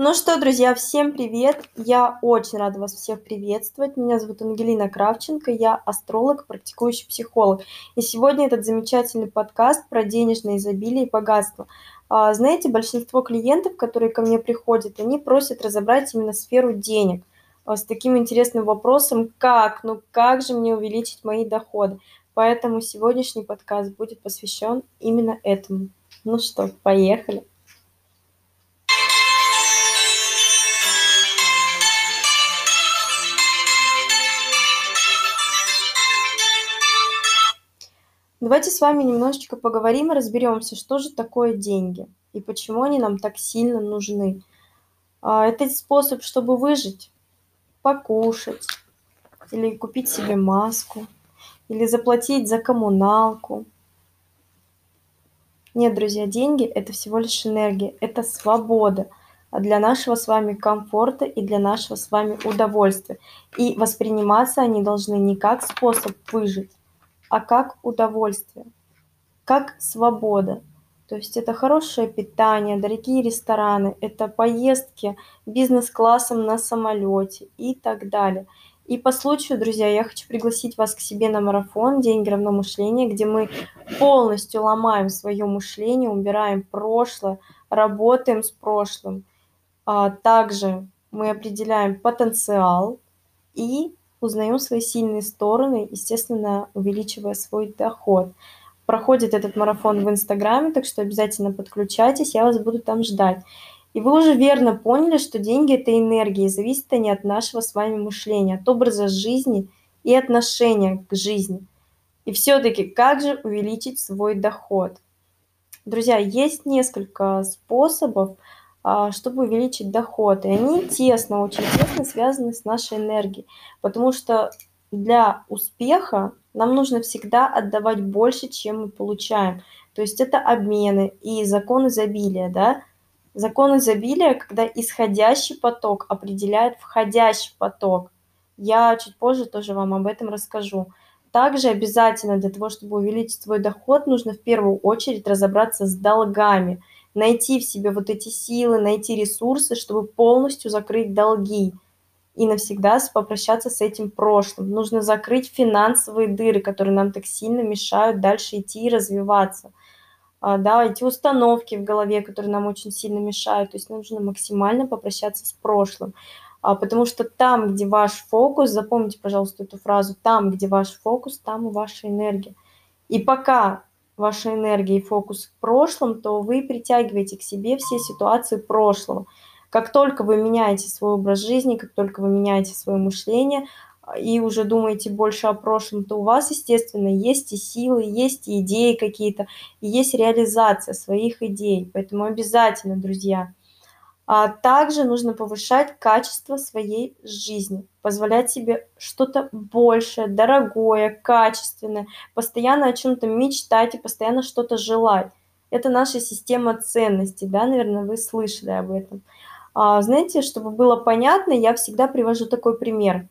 Ну что, друзья, всем привет! Я очень рада вас всех приветствовать. Меня зовут Ангелина Кравченко, я астролог, практикующий психолог. И сегодня этот замечательный подкаст про денежное изобилие и богатство. А, знаете, большинство клиентов, которые ко мне приходят, они просят разобрать именно сферу денег а, с таким интересным вопросом, как, ну как же мне увеличить мои доходы. Поэтому сегодняшний подкаст будет посвящен именно этому. Ну что, поехали! Давайте с вами немножечко поговорим и разберемся, что же такое деньги и почему они нам так сильно нужны. А, это способ, чтобы выжить, покушать, или купить себе маску, или заплатить за коммуналку. Нет, друзья, деньги – это всего лишь энергия, это свобода для нашего с вами комфорта и для нашего с вами удовольствия. И восприниматься они должны не как способ выжить, а как удовольствие, как свобода. То есть это хорошее питание, дорогие рестораны, это поездки бизнес-классом на самолете и так далее. И по случаю, друзья, я хочу пригласить вас к себе на марафон «Деньги равно мышление», где мы полностью ломаем свое мышление, убираем прошлое, работаем с прошлым. А также мы определяем потенциал и узнаем свои сильные стороны, естественно, увеличивая свой доход. Проходит этот марафон в Инстаграме, так что обязательно подключайтесь, я вас буду там ждать. И вы уже верно поняли, что деньги – это энергия, и зависят они от нашего с вами мышления, от образа жизни и отношения к жизни. И все-таки, как же увеличить свой доход? Друзья, есть несколько способов, чтобы увеличить доход. И они тесно, очень тесно связаны с нашей энергией. Потому что для успеха нам нужно всегда отдавать больше, чем мы получаем. То есть это обмены и закон изобилия, да. Закон изобилия, когда исходящий поток определяет входящий поток. Я чуть позже тоже вам об этом расскажу. Также обязательно для того, чтобы увеличить свой доход, нужно в первую очередь разобраться с долгами – найти в себе вот эти силы, найти ресурсы, чтобы полностью закрыть долги и навсегда попрощаться с этим прошлым. Нужно закрыть финансовые дыры, которые нам так сильно мешают дальше идти и развиваться. А, да, эти установки в голове, которые нам очень сильно мешают. То есть нужно максимально попрощаться с прошлым. А, потому что там, где ваш фокус, запомните, пожалуйста, эту фразу, там, где ваш фокус, там и ваша энергия. И пока ваша энергия и фокус в прошлом, то вы притягиваете к себе все ситуации прошлого. Как только вы меняете свой образ жизни, как только вы меняете свое мышление и уже думаете больше о прошлом, то у вас, естественно, есть и силы, есть и идеи какие-то, и есть реализация своих идей. Поэтому обязательно, друзья, а также нужно повышать качество своей жизни, позволять себе что-то большее, дорогое, качественное, постоянно о чем-то мечтать и постоянно что-то желать. Это наша система ценностей, да, наверное, вы слышали об этом. А, знаете, чтобы было понятно, я всегда привожу такой пример.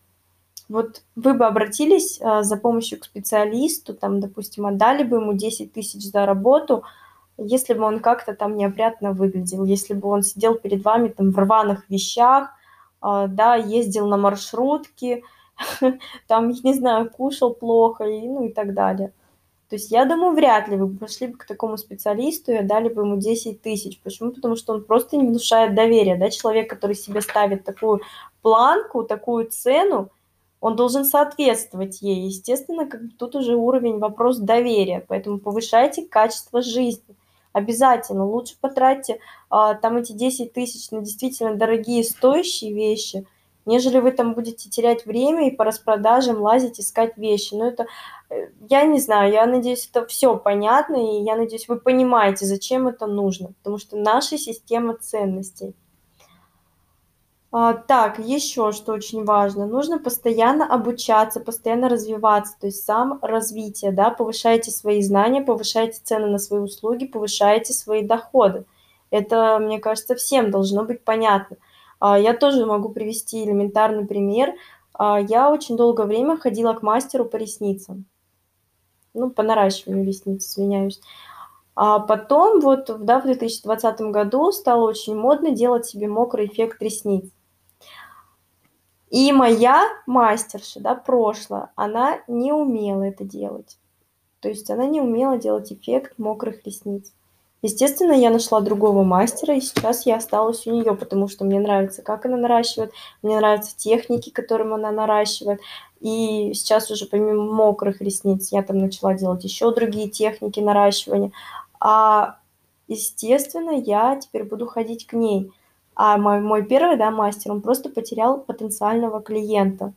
Вот вы бы обратились а, за помощью к специалисту, там, допустим, отдали бы ему 10 тысяч за работу – если бы он как-то там неопрятно выглядел, если бы он сидел перед вами там в рваных вещах, а, да, ездил на маршрутке, там, не знаю, кушал плохо, и, ну и так далее. То есть я думаю, вряд ли вы пошли бы к такому специалисту и отдали бы ему 10 тысяч. Почему? Потому что он просто не внушает доверия. Да? Человек, который себе ставит такую планку, такую цену, он должен соответствовать ей. Естественно, как бы тут уже уровень вопрос доверия. Поэтому повышайте качество жизни обязательно лучше потратьте а, там эти 10 тысяч на действительно дорогие стоящие вещи, нежели вы там будете терять время и по распродажам лазить, искать вещи. Но это, э, я не знаю, я надеюсь, это все понятно, и я надеюсь, вы понимаете, зачем это нужно, потому что наша система ценностей – а, так, еще что очень важно, нужно постоянно обучаться, постоянно развиваться, то есть саморазвитие, да, повышайте свои знания, повышайте цены на свои услуги, повышайте свои доходы. Это, мне кажется, всем должно быть понятно. А, я тоже могу привести элементарный пример. А, я очень долгое время ходила к мастеру по ресницам. Ну, по наращиванию ресниц, извиняюсь. А потом вот, да, в 2020 году стало очень модно делать себе мокрый эффект ресниц. И моя мастерша, да, прошлая, она не умела это делать. То есть она не умела делать эффект мокрых ресниц. Естественно, я нашла другого мастера, и сейчас я осталась у нее, потому что мне нравится, как она наращивает, мне нравятся техники, которым она наращивает. И сейчас уже помимо мокрых ресниц я там начала делать еще другие техники наращивания. А, естественно, я теперь буду ходить к ней. А мой, мой первый, да, мастер, он просто потерял потенциального клиента.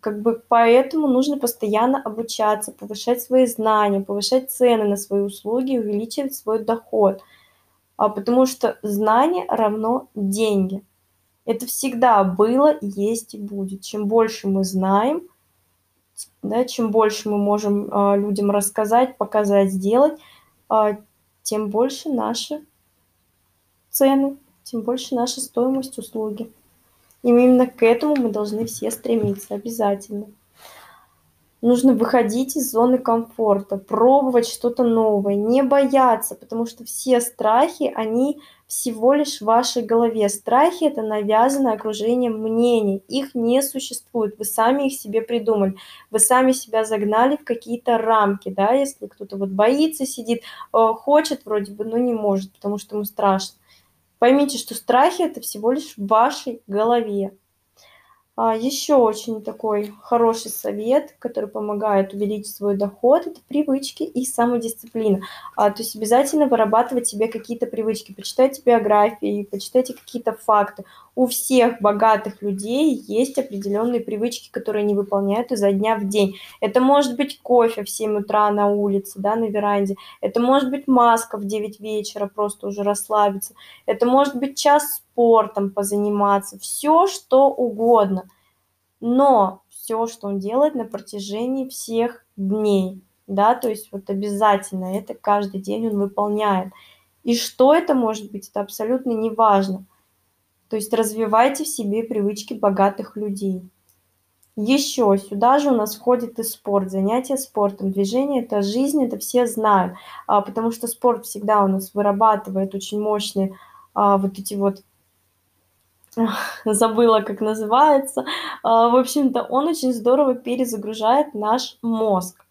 Как бы поэтому нужно постоянно обучаться, повышать свои знания, повышать цены на свои услуги, увеличивать свой доход. А потому что знание равно деньги. Это всегда было, есть и будет. Чем больше мы знаем, да, чем больше мы можем э, людям рассказать, показать, сделать, э, тем больше наши цены, тем больше наша стоимость услуги. И именно к этому мы должны все стремиться обязательно. Нужно выходить из зоны комфорта, пробовать что-то новое, не бояться, потому что все страхи, они всего лишь в вашей голове. Страхи – это навязанное окружением мнений. Их не существует. Вы сами их себе придумали. Вы сами себя загнали в какие-то рамки. Да? Если кто-то вот боится, сидит, э, хочет вроде бы, но не может, потому что ему страшно. Поймите, что страхи – это всего лишь в вашей голове. А, еще очень такой хороший совет, который помогает увеличить свой доход, это привычки и самодисциплина. А, то есть обязательно вырабатывать себе какие-то привычки, почитайте биографии, почитайте какие-то факты. У всех богатых людей есть определенные привычки, которые они выполняют изо дня в день. Это может быть кофе в 7 утра на улице, да, на веранде. Это может быть маска в 9 вечера, просто уже расслабиться. Это может быть час спортом позаниматься, все что угодно. Но все, что он делает на протяжении всех дней, да, то есть вот обязательно это каждый день он выполняет. И что это может быть, это абсолютно не важно. То есть развивайте в себе привычки богатых людей. Еще сюда же у нас входит и спорт, занятия спортом. Движение – это жизнь, это все знают. А, потому что спорт всегда у нас вырабатывает очень мощные а, вот эти вот забыла, как называется. А, в общем-то, он очень здорово перезагружает наш мозг.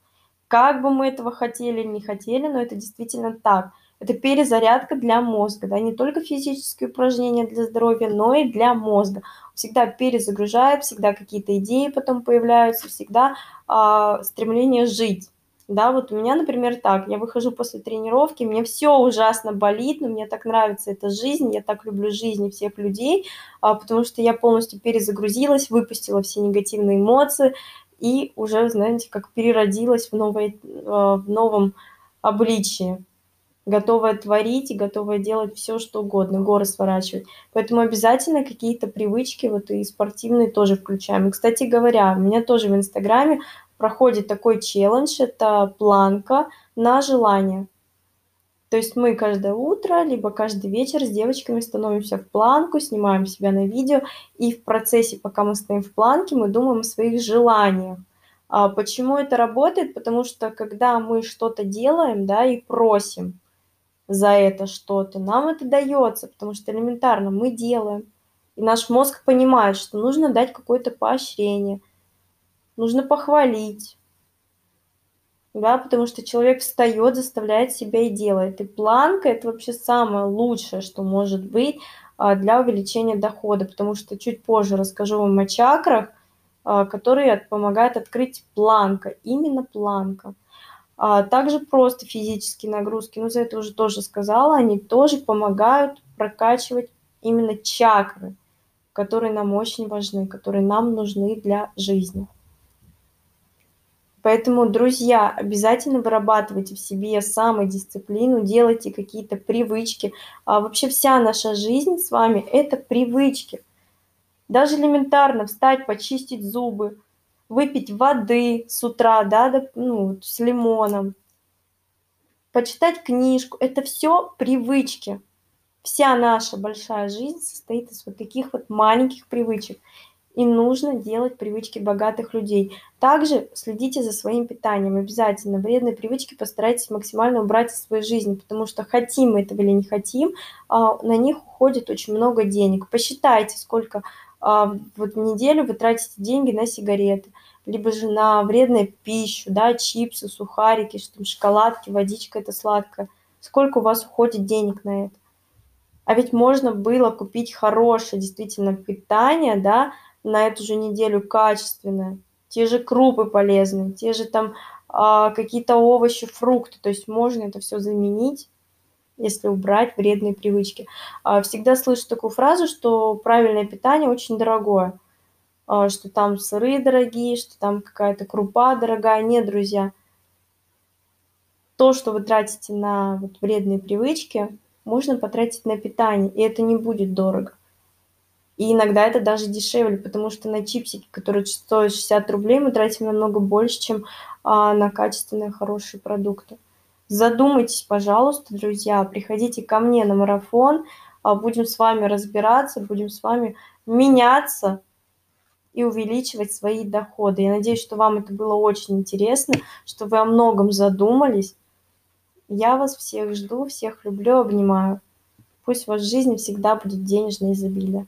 Как бы мы этого хотели не хотели, но это действительно так. Это перезарядка для мозга, да, не только физические упражнения для здоровья, но и для мозга. Всегда перезагружает, всегда какие-то идеи потом появляются, всегда э, стремление жить. Да, вот у меня, например, так, я выхожу после тренировки, мне все ужасно болит, но мне так нравится эта жизнь, я так люблю жизнь и всех людей, а, потому что я полностью перезагрузилась, выпустила все негативные эмоции и уже, знаете, как переродилась в, новой, а, в новом обличии готовая творить и готовая делать все, что угодно, горы сворачивать. Поэтому обязательно какие-то привычки вот и спортивные тоже включаем. И, кстати говоря, у меня тоже в Инстаграме проходит такой челлендж, это планка на желание. То есть мы каждое утро, либо каждый вечер с девочками становимся в планку, снимаем себя на видео, и в процессе, пока мы стоим в планке, мы думаем о своих желаниях. А почему это работает? Потому что когда мы что-то делаем, да, и просим за это что-то, нам это дается, потому что элементарно мы делаем. И наш мозг понимает, что нужно дать какое-то поощрение – нужно похвалить. Да, потому что человек встает, заставляет себя и делает. И планка – это вообще самое лучшее, что может быть а, для увеличения дохода, потому что чуть позже расскажу вам о чакрах, а, которые помогают открыть планка, именно планка. А также просто физические нагрузки, ну за это уже тоже сказала, они тоже помогают прокачивать именно чакры, которые нам очень важны, которые нам нужны для жизни. Поэтому, друзья, обязательно вырабатывайте в себе самодисциплину, делайте какие-то привычки. А вообще вся наша жизнь с вами – это привычки. Даже элементарно встать, почистить зубы, выпить воды с утра, да, ну, с лимоном, почитать книжку – это все привычки. Вся наша большая жизнь состоит из вот таких вот маленьких привычек. И нужно делать привычки богатых людей. Также следите за своим питанием обязательно. Вредные привычки постарайтесь максимально убрать из своей жизни, потому что хотим мы этого или не хотим, а, на них уходит очень много денег. Посчитайте, сколько а, вот в неделю вы тратите деньги на сигареты, либо же на вредную пищу, да, чипсы, сухарики, что там, шоколадки, водичка это сладкое. Сколько у вас уходит денег на это? А ведь можно было купить хорошее действительно питание, да, на эту же неделю качественное. Те же крупы полезные, те же там а, какие-то овощи, фрукты. То есть можно это все заменить, если убрать вредные привычки. А, всегда слышу такую фразу, что правильное питание очень дорогое. А, что там сыры дорогие, что там какая-то крупа дорогая. Нет, друзья. То, что вы тратите на вот вредные привычки, можно потратить на питание, и это не будет дорого. И иногда это даже дешевле, потому что на чипсики, которые стоят 60 рублей, мы тратим намного больше, чем а, на качественные хорошие продукты. Задумайтесь, пожалуйста, друзья, приходите ко мне на марафон, а, будем с вами разбираться, будем с вами меняться и увеличивать свои доходы. Я надеюсь, что вам это было очень интересно, что вы о многом задумались. Я вас всех жду, всех люблю, обнимаю. Пусть в вашей жизни всегда будет денежное изобилие.